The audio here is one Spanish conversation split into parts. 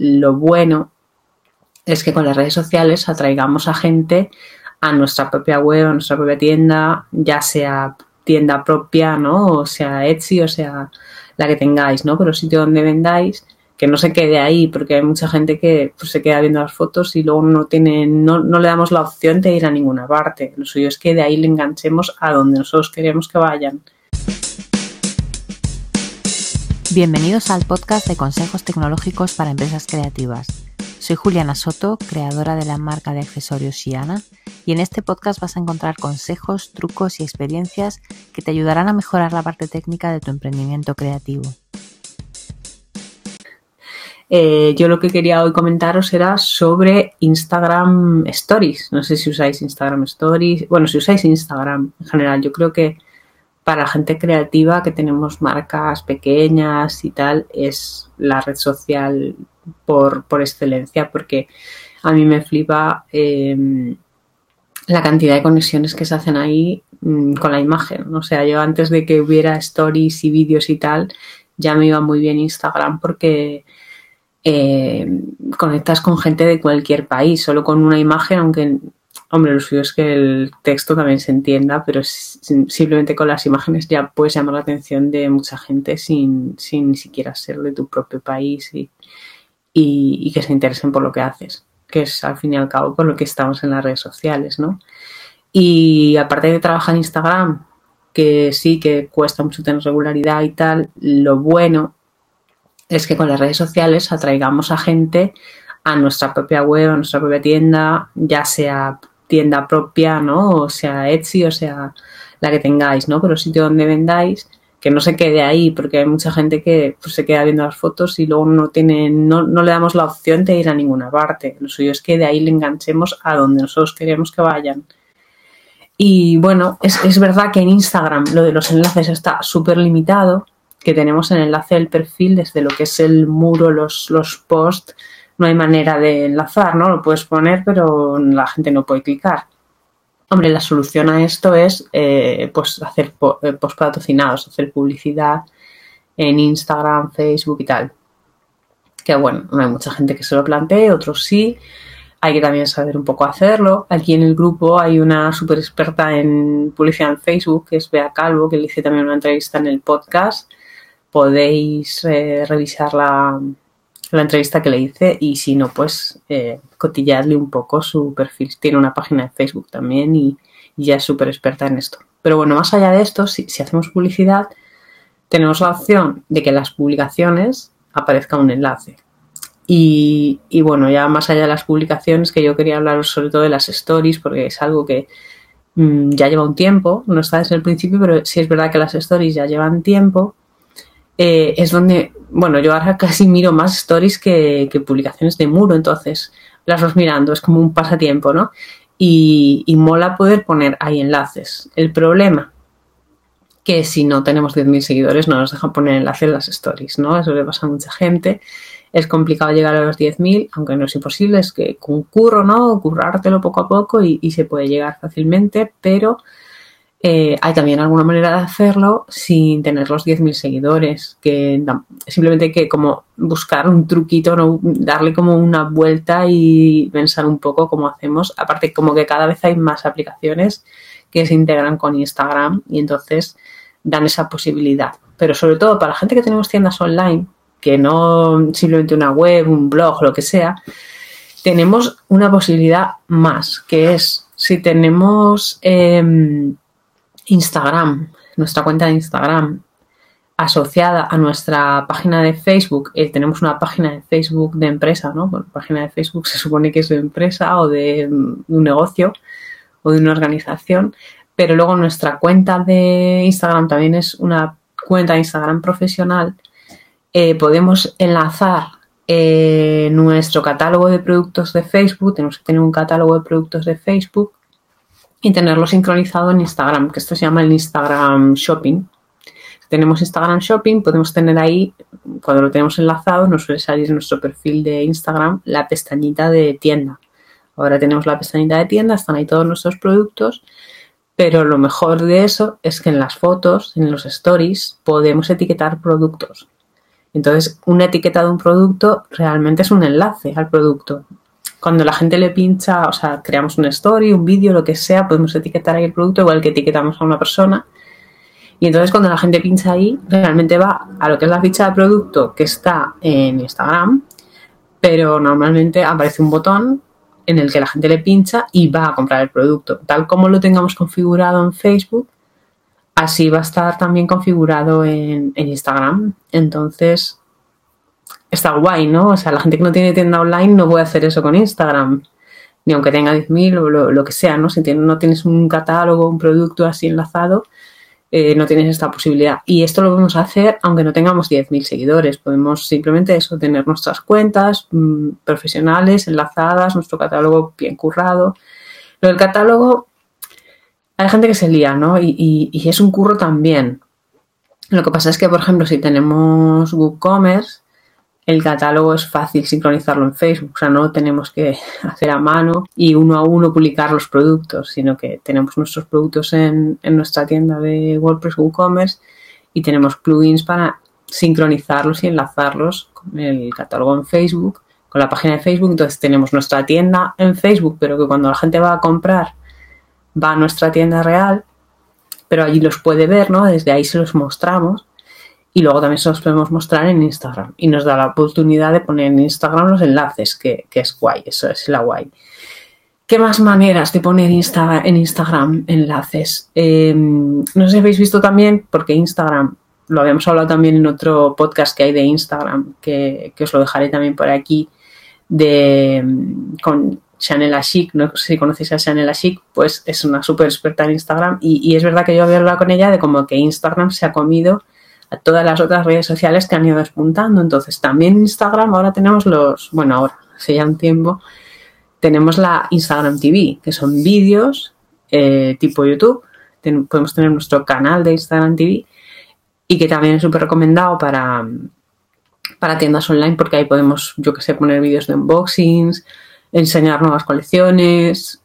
lo bueno es que con las redes sociales atraigamos a gente a nuestra propia web, a nuestra propia tienda, ya sea tienda propia, ¿no? O sea Etsy, o sea la que tengáis, ¿no? Pero sitio donde vendáis, que no se quede ahí, porque hay mucha gente que pues, se queda viendo las fotos y luego no tiene, no, no le damos la opción de ir a ninguna parte. Lo suyo es que de ahí le enganchemos a donde nosotros queremos que vayan. Bienvenidos al podcast de consejos tecnológicos para empresas creativas. Soy Juliana Soto, creadora de la marca de accesorios Shiana, y en este podcast vas a encontrar consejos, trucos y experiencias que te ayudarán a mejorar la parte técnica de tu emprendimiento creativo. Eh, yo lo que quería hoy comentaros era sobre Instagram Stories. No sé si usáis Instagram Stories. Bueno, si usáis Instagram en general, yo creo que para gente creativa que tenemos marcas pequeñas y tal, es la red social por, excelencia, porque a mí me flipa em, la cantidad de conexiones que se hacen ahí mm, con la imagen. O sea, yo antes de que hubiera stories y vídeos y tal, ya me iba muy bien Instagram porque eh, conectas con gente de cualquier país, solo con una imagen, aunque Hombre, lo suyo es que el texto también se entienda, pero simplemente con las imágenes ya puedes llamar la atención de mucha gente sin, sin ni siquiera ser de tu propio país y, y, que se interesen por lo que haces, que es al fin y al cabo por lo que estamos en las redes sociales, ¿no? Y aparte de trabajar en Instagram, que sí que cuesta mucho tener regularidad y tal, lo bueno es que con las redes sociales atraigamos a gente a nuestra propia web, a nuestra propia tienda, ya sea tienda propia, ¿no? O sea Etsy, o sea la que tengáis, ¿no? Pero sitio donde vendáis, que no se quede ahí, porque hay mucha gente que pues, se queda viendo las fotos y luego no tiene, no, no le damos la opción de ir a ninguna parte. Lo suyo es que de ahí le enganchemos a donde nosotros queremos que vayan. Y bueno, es, es verdad que en Instagram lo de los enlaces está súper limitado, que tenemos el enlace del perfil desde lo que es el muro, los, los posts, no hay manera de enlazar, ¿no? Lo puedes poner, pero la gente no puede clicar. Hombre, la solución a esto es eh, pues hacer eh, post patrocinados, hacer publicidad en Instagram, Facebook y tal. Que bueno, no hay mucha gente que se lo plantee, otros sí. Hay que también saber un poco hacerlo. Aquí en el grupo hay una súper experta en publicidad en Facebook, que es Bea Calvo, que le hice también una entrevista en el podcast. Podéis eh, revisarla la entrevista que le hice y si no, pues eh, cotillarle un poco su perfil. Tiene una página de Facebook también y, ya es súper experta en esto. Pero bueno, más allá de esto, si, hacemos publicidad, tenemos la opción de que en las publicaciones aparezca un enlace. Y, bueno, ya más allá de las publicaciones, que yo quería hablaros sobre todo de las stories, porque es algo que mm, ya lleva un tiempo, no está desde el principio, pero sí es verdad que las stories ya llevan tiempo eh, es donde, bueno, yo ahora casi miro más stories que, publicaciones de muro, entonces las vas mirando, es como un pasatiempo, ¿no? Y, mola poder poner ahí enlaces. El problema, que si no tenemos 10.000 seguidores no nos dejan poner enlaces en las stories, ¿no? Eso le pasa a mucha gente. Es complicado llegar a los 10.000, aunque no es imposible, es que concurro, ¿no? Currártelo poco a poco y, y se puede llegar fácilmente, pero eh, hay también alguna manera de hacerlo sin tener los 10.000 seguidores, que simplemente que como buscar un truquito, darle como una vuelta y pensar un poco cómo hacemos. Aparte, como que cada vez hay más aplicaciones que se integran con Instagram y entonces dan esa posibilidad. Pero sobre todo para la gente que tenemos tiendas online, que no simplemente una web, un blog, lo que sea, tenemos una posibilidad más, que es si tenemos... Em, Instagram, nuestra cuenta de Instagram asociada a nuestra página de Facebook, eh, tenemos una página de Facebook de empresa, ¿no? Bueno, página de Facebook se supone que es de empresa o de, un negocio o de una organización, pero luego nuestra cuenta de Instagram también es una cuenta de Instagram profesional. Eh, podemos enlazar eh, nuestro catálogo de productos de Facebook, tenemos que tener un catálogo de productos de Facebook y tenerlo sincronizado en Instagram, que esto se llama el Instagram Shopping. Si tenemos Instagram Shopping, podemos tener ahí, cuando lo tenemos enlazado, nos suele salir en nuestro perfil de Instagram la pestañita de tienda. Ahora tenemos la pestañita de tienda, están ahí todos nuestros productos, pero lo mejor de eso es que en las fotos, en los stories, podemos etiquetar productos. Entonces, una etiqueta de un producto realmente es un enlace al producto. Cuando la gente le pincha, o sea, creamos una story, un vídeo, lo que sea, podemos etiquetar ahí el producto igual que etiquetamos a una persona. Y entonces cuando la gente pincha ahí, realmente va a lo que es la ficha de producto que está en Instagram, pero normalmente aparece un botón en el que la gente le pincha y va a comprar el producto. Tal como lo tengamos configurado en Facebook, así va a estar también configurado en, Instagram. Entonces, está guay, ¿no? O sea, la gente que no tiene tienda online no puede hacer eso con Instagram. Ni aunque tenga 10.000 o lo, que sea, ¿no? Si no tienes un catálogo, un producto así enlazado, eh, no tienes esta posibilidad. Y esto lo podemos hacer aunque no tengamos 10.000 seguidores. Podemos simplemente eso, tener nuestras cuentas mm, profesionales, enlazadas, nuestro catálogo bien currado. Lo del catálogo, hay gente que se lía, ¿no? Y, y es un curro también. Lo que pasa es que, por ejemplo, si tenemos WooCommerce, el catálogo es fácil sincronizarlo en Facebook, o sea, no tenemos que hacer a mano y uno a uno publicar los productos, sino que tenemos nuestros productos en, nuestra tienda de WordPress WooCommerce y tenemos plugins para sincronizarlos y enlazarlos con el catálogo en Facebook, con la página de Facebook. Entonces tenemos nuestra tienda en Facebook, pero que cuando la gente va a comprar va a nuestra tienda real, pero allí los puede ver, ¿no? Desde ahí se los mostramos y luego también se los podemos mostrar en Instagram. Y nos da la oportunidad de poner en Instagram los enlaces, que, es guay, eso es la guay. ¿Qué más maneras de poner Insta, en Instagram enlaces? Em, no sé si habéis visto también, porque Instagram, lo habíamos hablado también en otro podcast que hay de Instagram, que, os lo dejaré también por aquí, de con Chanel Ashik, no sé si conocéis a Chanel Ashik, pues es una súper experta en Instagram y, y, es verdad que yo había hablado con ella de como que Instagram se ha comido a todas las otras redes sociales que han ido despuntando. Entonces, también Instagram, ahora tenemos los, bueno, ahora, hace ya un tiempo, tenemos la Instagram TV, que son vídeos eh, tipo YouTube. podemos tener nuestro canal de Instagram TV y que también es súper recomendado para, para tiendas online porque ahí podemos, yo que sé, poner vídeos de unboxings, enseñar nuevas colecciones.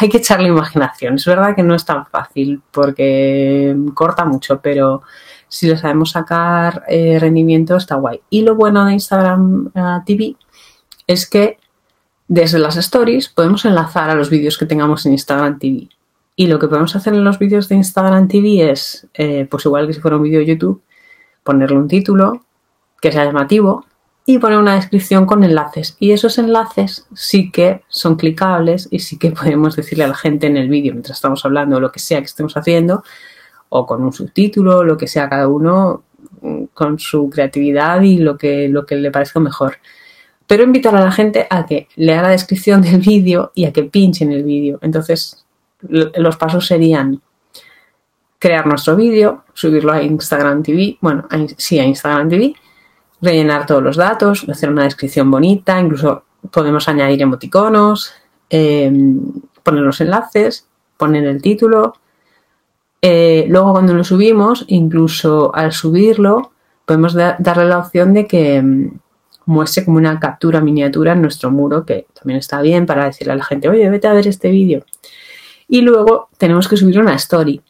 Hay que echarle imaginación. Es verdad que no es tan fácil porque corta mucho, pero si le sabemos sacar eh, rendimiento, está guay. Y lo bueno de Instagram eh, TV es que desde las stories podemos enlazar a los vídeos que tengamos en Instagram TV. Y lo que podemos hacer en los vídeos de Instagram TV es, eh, pues igual que si fuera un vídeo de YouTube, ponerle un título que sea llamativo y poner una descripción con enlaces. Y esos enlaces sí que son clicables y sí que podemos decirle a la gente en el vídeo, mientras estamos hablando o lo que sea que estemos haciendo, o con un subtítulo, lo que sea, cada uno mm, con su creatividad y lo que, lo que le parezca mejor. Pero invitar a la gente a que lea la descripción del vídeo y a que pinche en el vídeo. Entonces, los pasos serían crear nuestro vídeo, subirlo a Instagram TV, bueno, sí, a Instagram TV, rellenar todos los datos, hacer una descripción bonita, incluso podemos añadir emoticonos, em, poner los enlaces, poner el título, eh, luego cuando lo subimos, incluso al subirlo, podemos darle la opción de que mm, muestre como una captura miniatura en nuestro muro, que también está bien para decirle a la gente, oye, vete a ver este vídeo. Y luego tenemos que subir una story.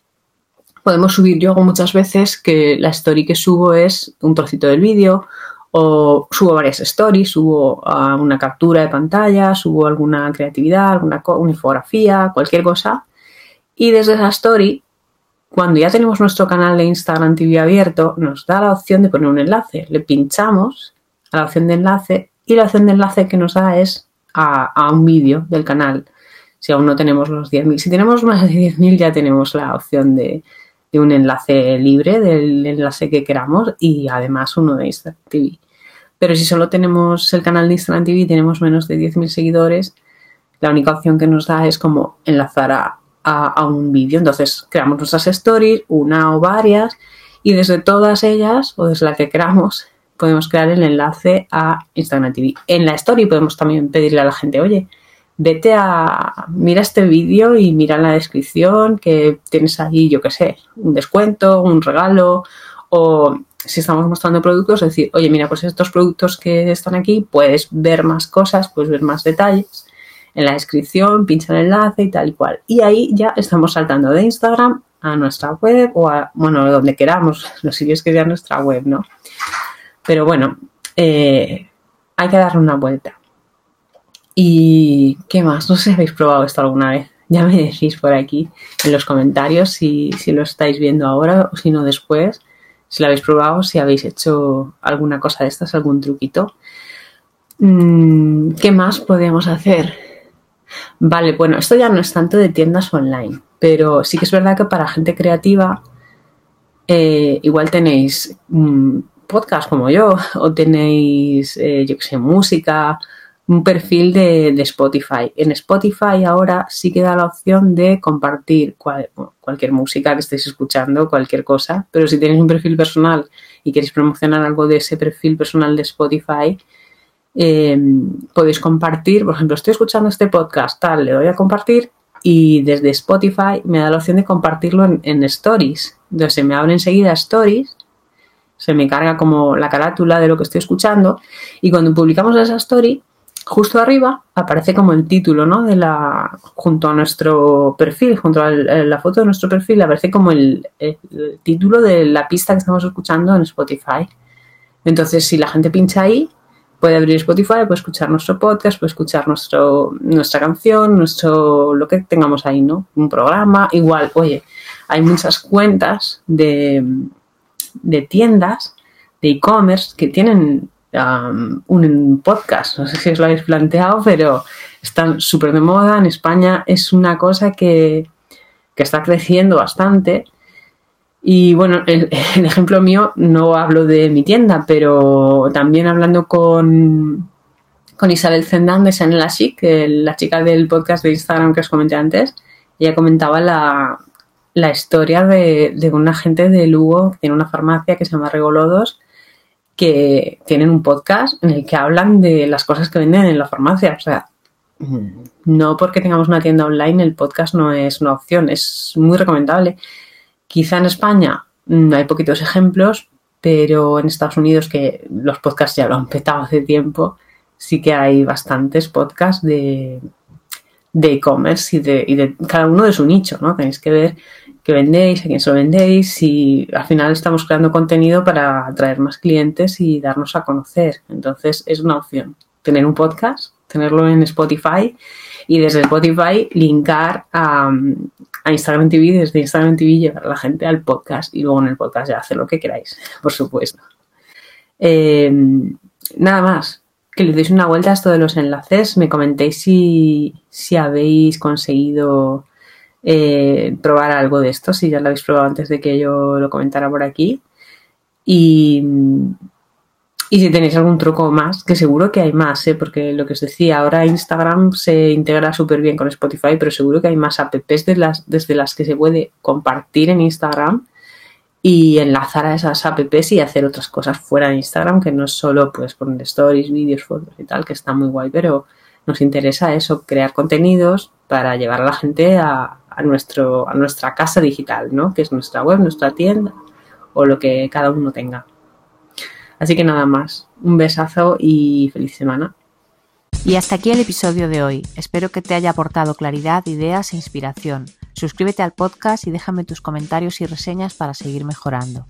Podemos subir, yo hago muchas veces que la story que subo es un trocito del vídeo o subo varias stories, subo una captura de pantalla, subo alguna creatividad, alguna una infografía, cualquier cosa. Y desde esa story cuando ya tenemos nuestro canal de Instagram TV abierto, nos da la opción de poner un enlace. Le pinchamos a la opción de enlace y la opción de enlace que nos da es a, un vídeo del canal. Si aún no tenemos los 10.000. Si tenemos más de 10.000 ya tenemos la opción de, un enlace libre, del enlace que queramos y además uno de Instagram TV. Pero si solo tenemos el canal de Instagram TV y tenemos menos de 10.000 seguidores, la única opción que nos da es como enlazar a, a, un vídeo. Entonces creamos nuestras stories, una o varias, y desde todas ellas, o desde la que queramos, podemos crear el enlace a Instagram TV. En la story podemos también pedirle a la gente, oye, vete a, mira este vídeo y mira la descripción que tienes ahí, yo qué sé, un descuento, un regalo, o si estamos mostrando productos, decir, oye, mira, pues estos productos que están aquí, puedes ver más cosas, puedes ver más detalles en la descripción, pincha el enlace y tal y cual. Y ahí ya estamos saltando de Instagram a nuestra web o a, bueno, donde queramos, los sitios que sea nuestra web, ¿no? Pero bueno, eh, hay que darle una vuelta. ¿Y qué más? No sé si habéis probado esto alguna vez. Ya me decís por aquí en los comentarios si, si lo estáis viendo ahora o si no después. Si lo habéis probado, si habéis hecho alguna cosa de estas, algún truquito. Mm, ¿Qué más podemos hacer? Vale, bueno, esto ya no es tanto de tiendas online, pero sí que es verdad que para gente creativa, eh, igual tenéis un podcast como yo, o tenéis, eh, yo que sé, música, un perfil de, Spotify. En Spotify ahora sí que da la opción de compartir cualquier música que estéis escuchando, cualquier cosa, pero si tenéis un perfil personal y queréis promocionar algo de ese perfil personal de Spotify, Em, podéis compartir, por ejemplo, estoy escuchando este podcast, tal, le doy a compartir y desde Spotify me da la opción de compartirlo en, Stories. Entonces se me abre enseguida Stories, se me carga como la carátula de lo que estoy escuchando y cuando publicamos esa story, justo arriba aparece como el título, ¿no? De la, junto a nuestro perfil, junto a la foto de nuestro perfil, aparece como el, el título de la pista que estamos escuchando en Spotify. Entonces, si la gente pincha ahí, puede abrir Spotify, puede escuchar nuestro podcast, puede escuchar nuestro, nuestra canción, nuestro, lo que tengamos ahí, ¿no? Un programa, igual, oye, hay muchas cuentas de, de tiendas, de e-commerce, que tienen un podcast, no sé si os lo habéis planteado, pero están súper de moda, en España. Es una cosa que, que está creciendo bastante y bueno, el, ejemplo mío, no hablo de mi tienda, pero también hablando con, con Isabel Zendán de Chanel Chic, la chica del podcast de Instagram que os comenté antes, ella comentaba la, la historia de, de una gente de Lugo que tiene una farmacia que se llama Regolodos, que tienen un podcast en el que hablan de las cosas que venden en la farmacia. O sea, no porque tengamos una tienda online, el podcast no es una opción, es muy recomendable. Quizá en España mm, hay poquitos ejemplos, pero en Estados Unidos, que los podcasts ya lo han petado hace tiempo, sí que hay bastantes podcasts de e-commerce y, de, y de cada uno de su nicho, ¿no? Tenéis que ver qué vendéis, a quién se lo vendéis y al final estamos creando contenido para atraer más clientes y darnos a conocer. Entonces es una opción tener un podcast, tenerlo en Spotify y desde Spotify linkar a, Instagram TV, desde Instagram TV llevar a la gente al podcast y luego en el podcast ya hacer lo que queráis, por supuesto. Em, nada más, que le deis una vuelta a esto de los enlaces, me comentéis si, si habéis conseguido eh, probar algo de esto, si ya lo habéis probado antes de que yo lo comentara por aquí. Y, y si tenéis algún truco más, que seguro que hay más, ¿eh? porque lo que os decía, ahora Instagram se integra súper bien con Spotify, pero seguro que hay más apps desde las, desde las que se puede compartir en Instagram y enlazar a esas apps y hacer otras cosas fuera de Instagram, que no es solo pues poner stories, vídeos, fotos y tal, que está muy guay, pero nos interesa eso, crear contenidos para llevar a la gente a, a, nuestro, a nuestra casa digital, ¿no? Que es nuestra web, nuestra tienda o lo que cada uno tenga. Así que nada más, un besazo y feliz semana. Y hasta aquí el episodio de hoy. Espero que te haya aportado claridad, ideas e inspiración. Suscríbete al podcast y déjame tus comentarios y reseñas para seguir mejorando.